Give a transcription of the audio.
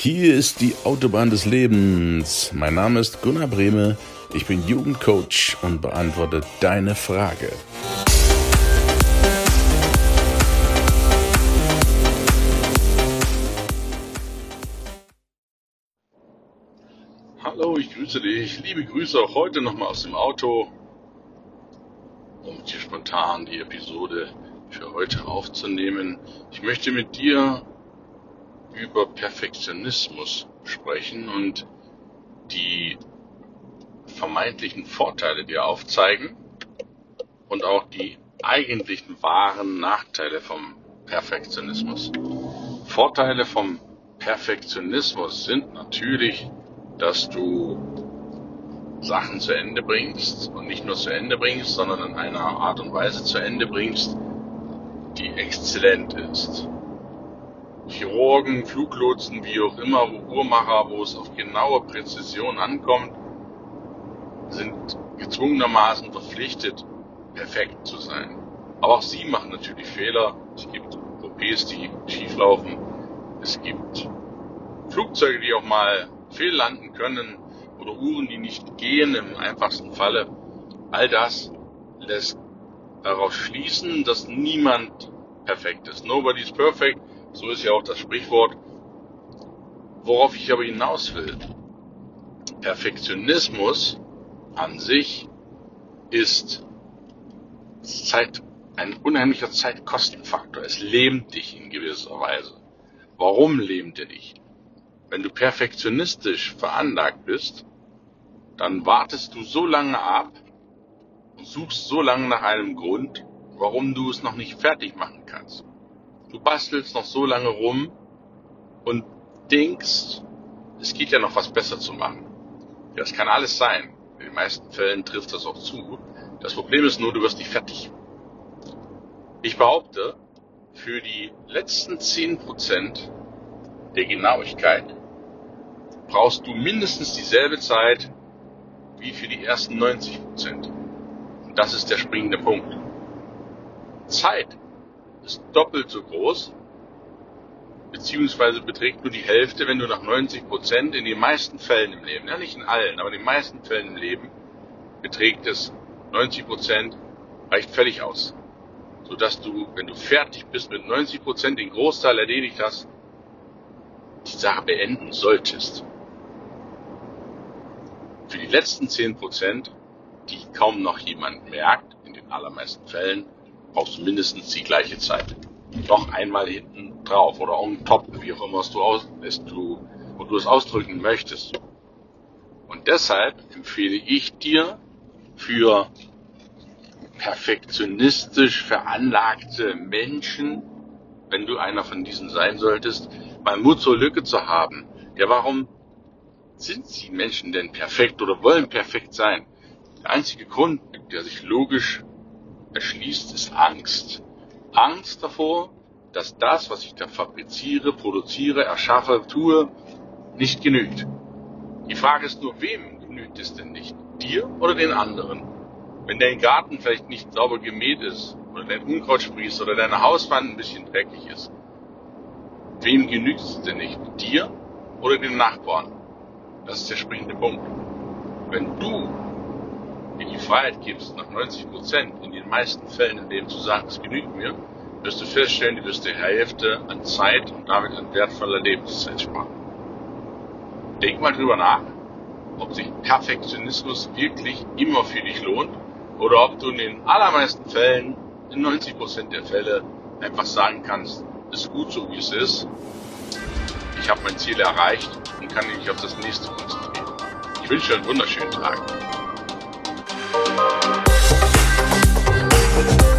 Hier ist die Autobahn des Lebens. Mein Name ist Gunnar Brehme. Ich bin Jugendcoach und beantworte deine Frage. Hallo, ich grüße dich. Liebe Grüße auch heute nochmal aus dem Auto, um hier spontan die Episode für heute aufzunehmen. Ich möchte mit dir über Perfektionismus sprechen und die vermeintlichen Vorteile dir aufzeigen und auch die eigentlichen wahren Nachteile vom Perfektionismus. Vorteile vom Perfektionismus sind natürlich, dass du Sachen zu Ende bringst und nicht nur zu Ende bringst, sondern in einer Art und Weise zu Ende bringst, die exzellent ist. Chirurgen, Fluglotsen, wie auch immer, Uhrmacher, wo es auf genaue Präzision ankommt, sind gezwungenermaßen verpflichtet, perfekt zu sein. Aber auch sie machen natürlich Fehler. Es gibt OPs, die schieflaufen. Es gibt Flugzeuge, die auch mal fehllanden können oder Uhren, die nicht gehen im einfachsten Falle. All das lässt darauf schließen, dass niemand perfekt ist. Nobody is perfect. So ist ja auch das Sprichwort. Worauf ich aber hinaus will. Perfektionismus an sich ist Zeit, ein unheimlicher Zeitkostenfaktor. Es lähmt dich in gewisser Weise. Warum lähmt er dich? Wenn du perfektionistisch veranlagt bist, dann wartest du so lange ab und suchst so lange nach einem Grund, warum du es noch nicht fertig machen kannst. Du bastelst noch so lange rum und denkst, es geht ja noch was besser zu machen. Ja, das kann alles sein. In den meisten Fällen trifft das auch zu. Das Problem ist nur, du wirst nicht fertig. Ich behaupte, für die letzten 10% der Genauigkeit brauchst du mindestens dieselbe Zeit wie für die ersten 90%. Und das ist der springende Punkt. Zeit ist doppelt so groß, beziehungsweise beträgt nur die Hälfte, wenn du nach 90 Prozent in den meisten Fällen im Leben, ja nicht in allen, aber in den meisten Fällen im Leben, beträgt es 90 Prozent, reicht völlig aus. Sodass du, wenn du fertig bist mit 90 Prozent, den Großteil erledigt hast, die Sache beenden solltest. Für die letzten 10 Prozent, die kaum noch jemand merkt, in den allermeisten Fällen, brauchst du mindestens die gleiche Zeit. Noch einmal hinten drauf oder on top, wie auch immer du, aus, du, wo du es ausdrücken möchtest. Und deshalb empfehle ich dir für perfektionistisch veranlagte Menschen, wenn du einer von diesen sein solltest, mal Mut zur Lücke zu haben. Ja, warum sind sie Menschen denn perfekt oder wollen perfekt sein? Der einzige Grund, der sich logisch erschließt, ist Angst. Angst davor, dass das, was ich da fabriziere, produziere, erschaffe, tue, nicht genügt. Die Frage ist nur, wem genügt es denn nicht? Dir oder den anderen? Wenn dein Garten vielleicht nicht sauber gemäht ist, oder dein Unkraut sprießt, oder deine Hauswand ein bisschen dreckig ist, wem genügt es denn nicht? Dir oder dem Nachbarn? Das ist der springende Punkt. Wenn du Freiheit gibst, nach 90 Prozent in den meisten Fällen im Leben zu sagen, es genügt mir, wirst du feststellen, du wirst die Hälfte an Zeit und damit an wertvoller Lebenszeit sparen. Denk mal drüber nach, ob sich Perfektionismus wirklich immer für dich lohnt oder ob du in den allermeisten Fällen, in 90 Prozent der Fälle, einfach sagen kannst, es ist gut so wie es ist. Ich habe mein Ziel erreicht und kann mich auf das nächste konzentrieren. Ich wünsche dir einen wunderschönen Tag. you.